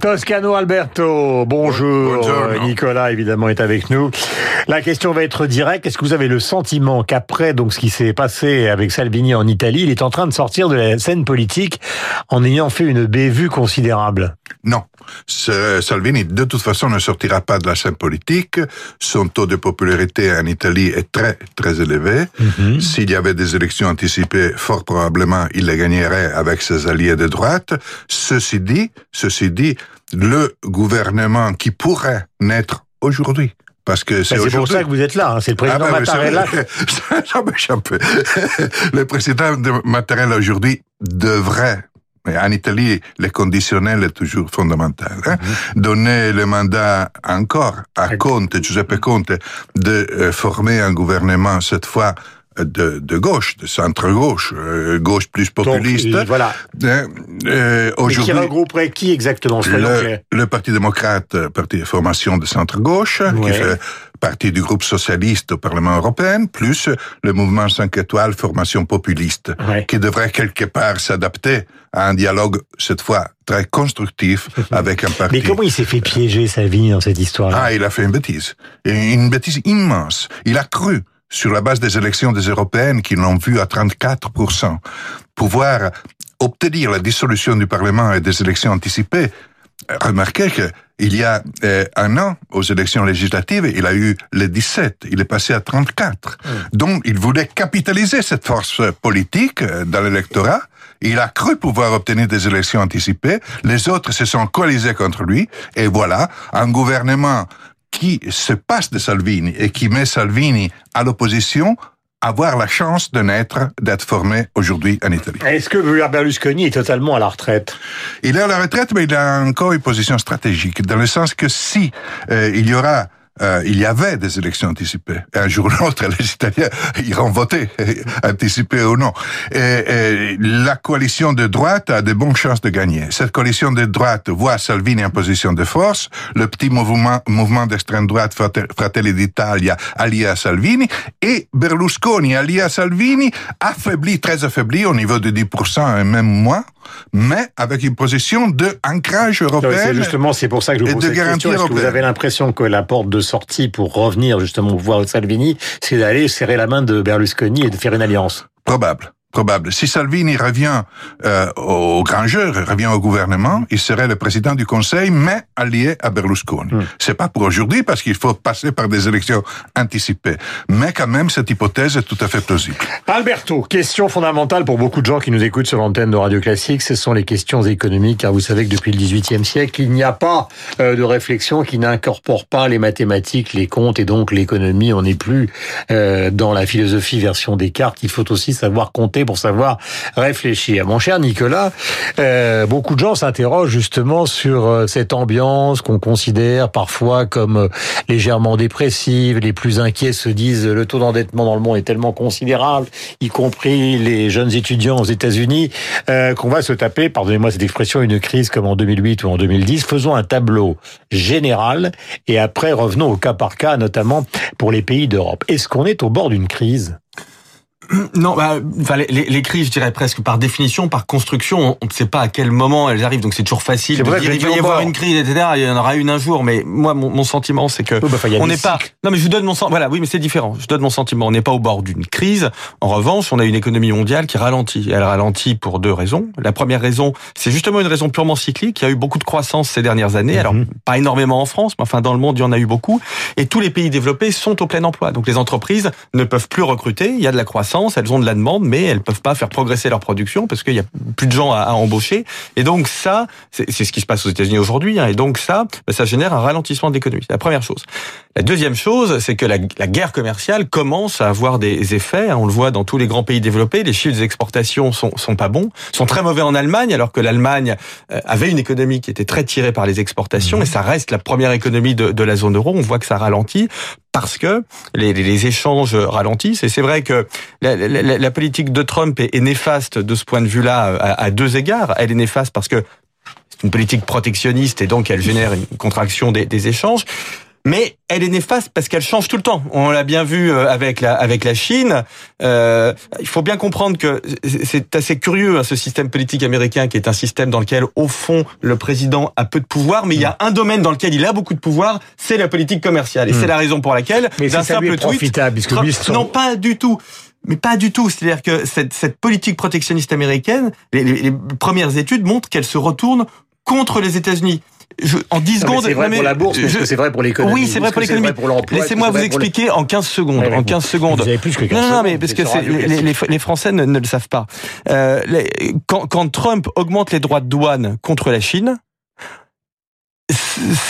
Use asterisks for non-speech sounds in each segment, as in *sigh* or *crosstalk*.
Toscano Alberto, bonjour. Buongiorno. Nicolas évidemment est avec nous. La question va être directe. Est-ce que vous avez le sentiment qu'après donc ce qui s'est passé avec Salvini en Italie, il est en train de sortir de la scène politique en ayant fait une bévue considérable? Non. Salvini, de toute façon, ne sortira pas de la scène politique. Son taux de popularité en Italie est très, très élevé. S'il y avait des élections anticipées, fort probablement, il les gagnerait avec ses alliés de droite. Ceci dit, ceci dit, le gouvernement qui pourrait naître aujourd'hui, parce que c'est Ben, pour ça que vous êtes là. hein. C'est le président Ah ben Mattarella. *laughs* Ça m'échappe. *laughs* Le président de Mattarella aujourd'hui devrait mais en Italie, le conditionnel est toujours fondamental. hein. Donner le mandat encore à Conte, Giuseppe Conte, de euh, former un gouvernement, cette fois, de, de gauche, de centre-gauche, euh, gauche plus Donc, populiste. il- voilà. Hein, euh, Mais qui Aujourd'hui, regrouperait qui exactement le, le Parti démocrate, euh, parti de formation de centre-gauche, Ouais. qui fait partie du groupe socialiste au Parlement européen, plus le mouvement 5 étoiles, formation populiste, Ouais. qui devrait quelque part s'adapter à un dialogue, cette fois, très constructif *laughs* avec un parti. Mais comment il s'est fait piéger Salvini dans cette histoire-là? Ah, il a fait une bêtise. Une bêtise immense. Il a cru, sur la base des élections des européennes qui l'ont vu à 34%, pouvoir obtenir la dissolution du Parlement et des élections anticipées. Remarquez que il y a euh, un an, aux élections législatives, il a eu les 17, il est passé à 34. Donc, il voulait capitaliser cette force politique euh, dans l'électorat. Il a cru pouvoir obtenir des élections anticipées. Les autres se sont coalisés contre lui. Et voilà, un gouvernement qui se passe de Salvini et qui met Salvini à l'opposition avoir la chance de naître, d'être formé aujourd'hui en Italie. Est-ce que Berlusconi est totalement à la retraite? Il est à la retraite, mais il a encore une position stratégique, dans le sens que si euh, il y aura euh, il y avait des élections anticipées. Et un jour ou l'autre, *laughs* les Italiens iront voter, *laughs* anticipées ou non. Et, et la coalition de droite a de bonnes chances de gagner. Cette coalition de droite voit Salvini en position de force, le petit mouvement, mouvement d'extrême droite Frate- Fratelli d'Italia allié à Salvini, et Berlusconi allié à Salvini, affaibli, très affaibli au niveau de 10% et même moins, mais avec une position de ancrage Non, européen. C'est justement, c'est pour ça que je vous pose cette question. Est-ce que vous avez l'impression que la porte de sortie pour revenir justement de Salvini, c'est d'aller serrer la main de Berlusconi et de faire une alliance Probable. Probable. Si Salvini revient euh, au grand jeu, revient au gouvernement, il serait le président du Conseil, mais allié à Berlusconi. C'est pas pour aujourd'hui parce qu'il faut passer par des élections anticipées. Mais quand même, cette hypothèse est tout à fait plausible. Alberto, question fondamentale pour beaucoup de gens qui nous écoutent sur l'antenne de Radio Classique, ce sont les questions économiques, car vous savez que depuis le XVIIIe siècle, il n'y a pas euh, de réflexion qui n'incorpore pas les mathématiques, les comptes et donc l'économie. On n'est plus euh, dans la philosophie version Descartes. Il faut aussi savoir compter pour savoir réfléchir. Mon cher Nicolas, euh, beaucoup de gens s'interrogent justement sur euh, cette ambiance qu'on considère parfois comme euh, légèrement dépressive. Les plus inquiets se disent le taux d'endettement dans le monde est tellement considérable, y compris les jeunes étudiants aux États-Unis, euh, qu'on va se taper, pardonnez-moi cette expression, une crise comme en 2008 ou en 2010. Faisons un tableau général et après revenons au cas par cas, notamment pour les pays d'Europe. Est-ce qu'on est au bord d'une crise? *clears throat* Non, bah, enfin, les, les- crises, je dirais presque par définition, par construction, on ne sait pas à quel moment elles arrivent, donc c'est toujours facile de dire il va y avoir une crise, etc. Il y en aura une un jour, mais moi, mon, mon sentiment, c'est que Oui, bah, on n'est pas. Non, mais je vous donne mon sentiment. Voilà, oui, mais c'est différent. Je donne mon sentiment. On n'est pas au bord d'une crise. En revanche, on a une économie mondiale qui ralentit. Elle ralentit pour deux raisons. La première raison, c'est justement une raison purement cyclique. Il y a eu beaucoup de croissance ces dernières années. Alors, Mhm. pas énormément en France, mais enfin, dans le monde, il y en a eu beaucoup. Et tous les pays développés sont au plein emploi. Donc, les entreprises ne peuvent plus recruter. Il y a de la croissance, elles ont de la demande, mais elles peuvent pas faire progresser leur production parce qu'il y a plus de gens à, à embaucher. Et donc, ça, c'est ce qui se passe aux États-Unis aujourd'hui. hein. Et donc, ça, bah, ça génère un ralentissement de l'économie. C'est la première chose. La deuxième chose, c'est que la, la guerre commerciale commence à avoir des effets. hein. On le voit dans tous les grands pays développés. Les chiffres des exportations sont, sont pas bons, sont très mauvais en Allemagne, alors que l'Allemagne euh, avait une économie qui était très tirée par les exportations, et ça reste la première économie de, de la zone euro. On voit que ça ralentit parce que les, échanges ralentissent. Et c'est vrai que la, politique de Trump est, néfaste de ce point de vue-là euh, à, deux égards. Elle est néfaste parce que c'est une politique protectionniste et donc elle génère une contraction des échanges. Mais elle est néfaste parce qu'elle change tout le temps. On l'a bien vu euh, avec la avec la Chine. Euh, il faut bien comprendre que c'est assez curieux hein, ce système politique américain qui est un système dans lequel au fond le président a peu de pouvoir, mais il y a un domaine dans lequel il a beaucoup de pouvoir, c'est la politique commerciale. Et c'est la raison pour laquelle d'un simple tweet, Trump- lui, son- non pas du tout. Mais pas du tout. C'est-à-dire que cette, cette politique protectionniste américaine, les, les- les premières études montrent qu'elle se retourne contre les États-Unis. Je, en 10 Non, mais secondes. c'est vrai non, pour la bourse, je- c'est vrai pour l'économie Oui, c'est vrai pour l'économie. Laissez-moi vous le- expliquer en 15 secondes. Ouais, en vous- 15 secondes. vous avez plus que 15 non, non, mais parce que les, les, Classique. les Français ne, ne le savent pas. Euh, les- quand, quand Trump augmente les droits de douane contre la Chine,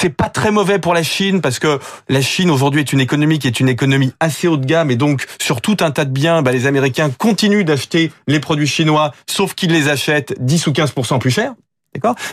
c'est pas très mauvais pour la Chine parce que la Chine aujourd'hui est une économie qui est une économie assez haut de gamme et donc sur tout un tas de biens, bah, les Américains continuent d'acheter les produits chinois, sauf qu'ils les achètent 10 ou 15% plus cher.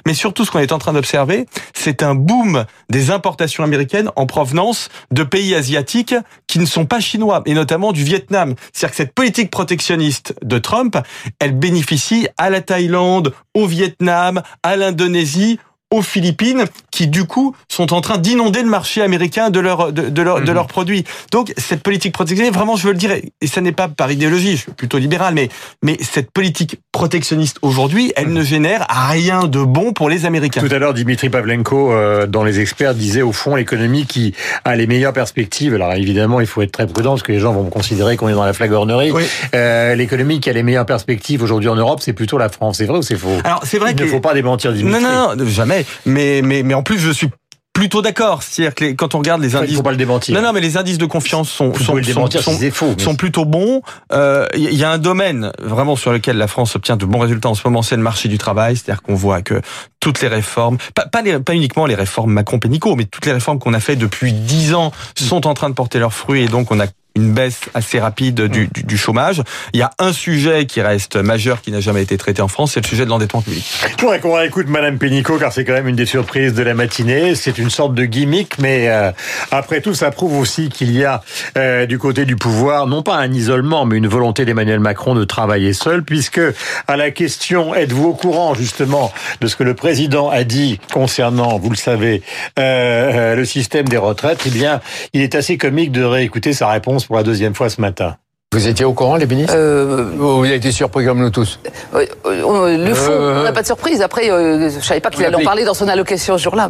Mais surtout, ce qu'on est en train d'observer, c'est un boom des importations américaines en provenance de pays asiatiques qui ne sont pas chinois, et notamment du Vietnam. C'est-à-dire que cette politique protectionniste de Trump, elle bénéficie à la Thaïlande, au Vietnam, à l'Indonésie, aux Philippines, qui du coup sont en train d'inonder le marché américain de leurs de, de, leur- de leurs produits. Donc cette politique protectionniste, vraiment, je veux le dire, et ça n'est pas par idéologie, je suis plutôt libéral, mais mais cette politique protectionniste aujourd'hui, elle ne génère rien de bon pour les Américains. Tout à l'heure, Dimitri Pavlenko, euh, dans Les Experts, disait au fond l'économie qui a les meilleures perspectives. Alors évidemment, il faut être très prudent parce que les gens vont considérer qu'on est dans la flagornerie. Oui. Euh, l'économie qui a les meilleures perspectives aujourd'hui en Europe, c'est plutôt la France. C'est vrai ou c'est faux? Alors c'est vrai Il que ne faut pas démentir Dimitri. non, non, non, jamais. Mais mais mais en plus, je suis plutôt d'accord. C'est-à-dire que les- quand on regarde les il indices, faut pas le démentir. non, non, mais les indices de confiance sont sont sont, démentir sont- si c'est faux. mais sont plutôt bons. Euh, Il y a un domaine vraiment sur lequel la France obtient de bons résultats en ce moment, c'est le marché du travail. C'est-à-dire qu'on voit que toutes les réformes, pas, pas, les- pas uniquement les réformes Macron-Pénicaud, mais toutes les réformes qu'on a fait depuis dix ans sont en train de porter leurs fruits et donc on a une baisse assez rapide du, du, du chômage. Il y a un sujet qui reste majeur, qui n'a jamais été traité en France, c'est le sujet de l'endettement public. Je voudrais qu'on réécoute Madame Pénicaud, car c'est quand même une des surprises de la matinée. C'est une sorte de gimmick, mais euh, après tout, ça prouve aussi qu'il y a euh, du côté du pouvoir, non pas un isolement, mais une volonté d'Emmanuel Macron de travailler seul, puisque à la question, êtes-vous au courant justement de ce que le président a dit concernant, vous le savez, euh, euh, le système des retraites Eh bien, il est assez comique de réécouter sa réponse pour la deuxième fois ce matin. Vous étiez au courant, les ministres Euh, Vous avez été surpris comme nous tous. euh, euh, le fond, Euh, on n'a pas de surprise. Après, euh, je savais pas qu'il allait en parler dans son allocation ce jour-là.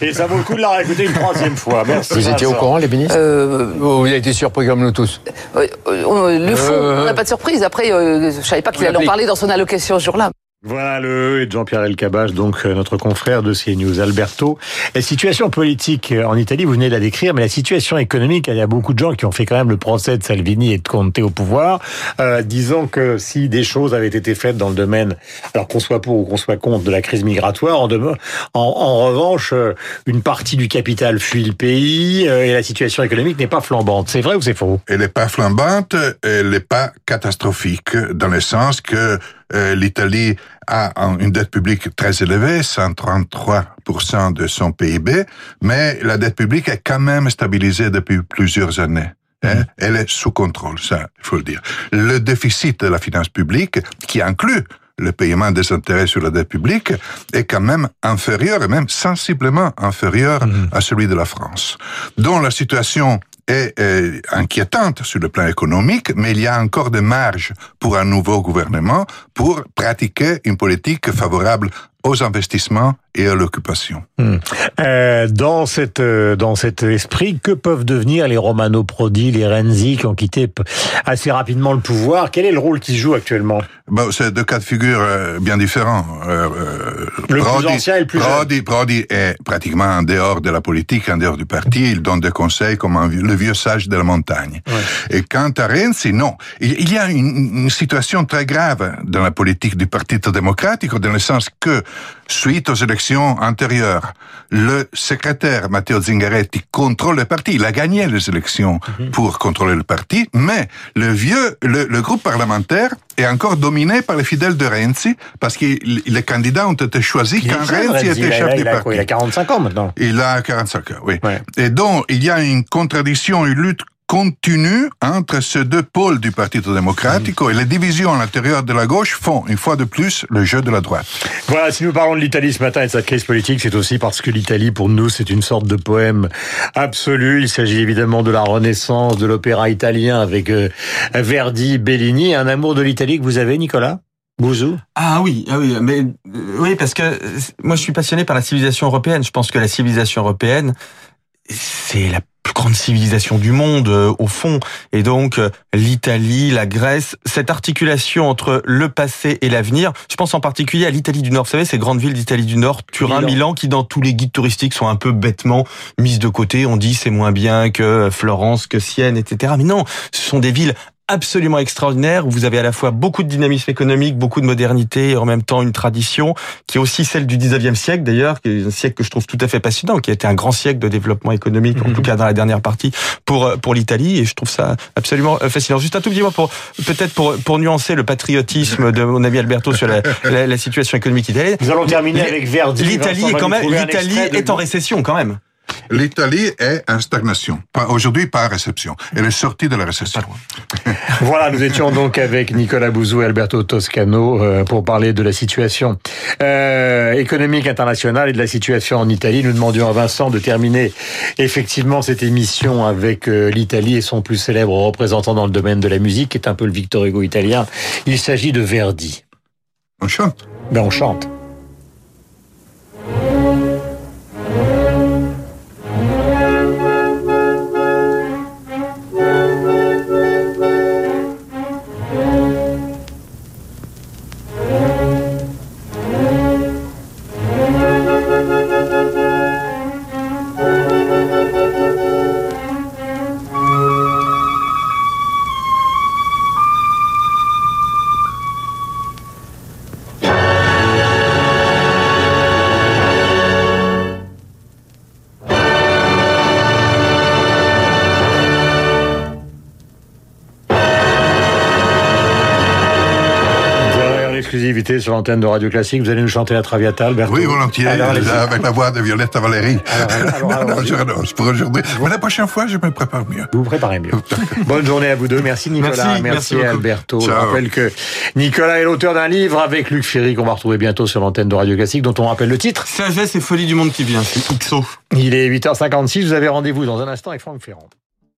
Et ça vaut le coup de la réécouter une troisième fois. Merci. Vous étiez au courant, les ministres Euh, Vous avez été surpris comme nous tous. euh, euh, le fond, Euh, on n'a pas de surprise. Après, euh, je savais pas qu'il allait en parler dans son allocation ce jour-là. Voilà le et de Jean-Pierre Elkabbach, donc euh, notre confrère de CNews, Alberto. La situation politique euh, en Italie, vous venez de la décrire, mais la situation économique, il y a beaucoup de gens qui ont fait quand même le procès de Salvini et de Conte au pouvoir, euh, disant que si des choses avaient été faites dans le domaine, alors qu'on soit pour ou qu'on soit contre de la crise migratoire, en, revanche, une partie du capital fuit le pays et la situation économique n'est pas flambante. C'est vrai ou c'est faux? Elle n'est pas flambante, elle n'est pas catastrophique, dans le sens que euh, l'Italie a un- une dette publique très élevée, 133% de son PIB, mais la dette publique est quand même stabilisée depuis plusieurs années. hein? Elle est sous contrôle, ça, il faut le dire. Le déficit de la finance publique, qui inclut le paiement des intérêts sur la dette publique, est quand même inférieur, et même sensiblement inférieur à celui de la France. dont la situation est inquiétante sur le plan économique, mais il y a encore des marges pour un nouveau gouvernement pour pratiquer une politique favorable aux investissements et à l'occupation. Euh, dans cette euh, dans cet esprit, que peuvent devenir les Romano Prodi, les Renzi qui ont quitté assez rapidement le pouvoir? Quel est le rôle qu'ils jouent actuellement? Bon, c'est deux cas de figure euh, bien différents. Le plus ancien et le plus jeune. Prodi, Prodi est pratiquement en dehors de la politique, en dehors du parti. Il donne des conseils comme un le vieux sage de la montagne. Et quant à Renzi, non. Il, il y a une, une situation très grave dans la politique du Partito Democratico, dans le sens que, suite aux élections antérieures, le secrétaire Matteo Zingaretti contrôle le parti. Il a gagné les élections Mhm. pour contrôler le parti, mais le vieux, le, le groupe parlementaire est encore dominé par les fidèles de Renzi, parce que les candidats ont été choisis Il quand jeune, Renzi était chef du parti. Il a 45 ans maintenant. Il a 45 ans, oui. Ouais. Et donc, il y a une contradiction, une lutte continue entre ces deux pôles du Partito Democratico et les divisions à l'intérieur de la gauche font, une fois de plus, le jeu de la droite. Voilà, si nous parlons de l'Italie ce matin et de cette crise politique, c'est aussi parce que l'Italie, pour nous, c'est une sorte de poème absolu. Il s'agit évidemment de la renaissance de l'opéra italien avec euh, Verdi, Bellini. Un amour de l'Italie que vous avez, Nicolas Bouzou? Ah oui, ah oui, mais euh, oui, parce que euh, moi je suis passionné par la civilisation européenne. Je pense que la civilisation européenne, c'est la plus grande civilisation du monde euh, au fond et donc euh, l'Italie, la Grèce, cette articulation entre le passé et l'avenir. Je pense en particulier à l'Italie du Nord. Vous savez, ces grandes villes d'Italie du Nord, Turin, Milan. Milan. qui dans tous les guides touristiques sont un peu bêtement mises de côté. On dit c'est moins bien que Florence, que Sienne, etc. Mais non, ce sont des villes absolument extraordinaires où vous avez à la fois beaucoup de dynamisme économique, beaucoup de modernité et en même temps une tradition qui est aussi celle du 19e siècle d'ailleurs, qui est un siècle que je trouve tout à fait passionnant, qui a été un grand siècle de développement économique, en tout cas dans la dernière partie pour euh, pour l'Italie et je trouve ça absolument euh, fascinant. Juste un tout petit mot pour peut-être pour pour nuancer le patriotisme de mon ami Alberto sur la, la, la situation économique italienne. Nous allons terminer avec Verdi. L'Italie est quand même l'Italie est en récession quand même. L'Italie est en stagnation. Aujourd'hui, pas en réception. Elle est sortie de la récession. *laughs* Voilà, nous étions donc avec Nicolas Bouzou et Alberto Toscano euh, pour parler de la situation euh, économique internationale et de la situation en Italie. Nous demandions à Vincent de terminer effectivement cette émission avec euh, l'Italie et son plus célèbre représentant dans le domaine de la musique, qui est un peu le Victor Hugo italien. Il s'agit de Verdi. On chante. Ben on chante. Sur l'antenne de Radio Classique, vous allez nous chanter la Traviata, Alberto Oui, volontiers, Alors, avec la voix de Violette Valérie. Alors, alors, non, je pour aujourd'hui. Mais la prochaine fois, je me prépare mieux. Vous vous préparez mieux. *laughs* Bonne journée à vous deux. Merci Nicolas. Merci. Alberto. Je rappelle que Nicolas est l'auteur d'un livre avec Luc Ferry qu'on va retrouver bientôt sur l'antenne de Radio Classique dont on rappelle le titre. Sagesse et folie du monde qui vient, c'est XO. Il est 8h56. Vous avez rendez-vous dans un instant avec Franck Ferrand.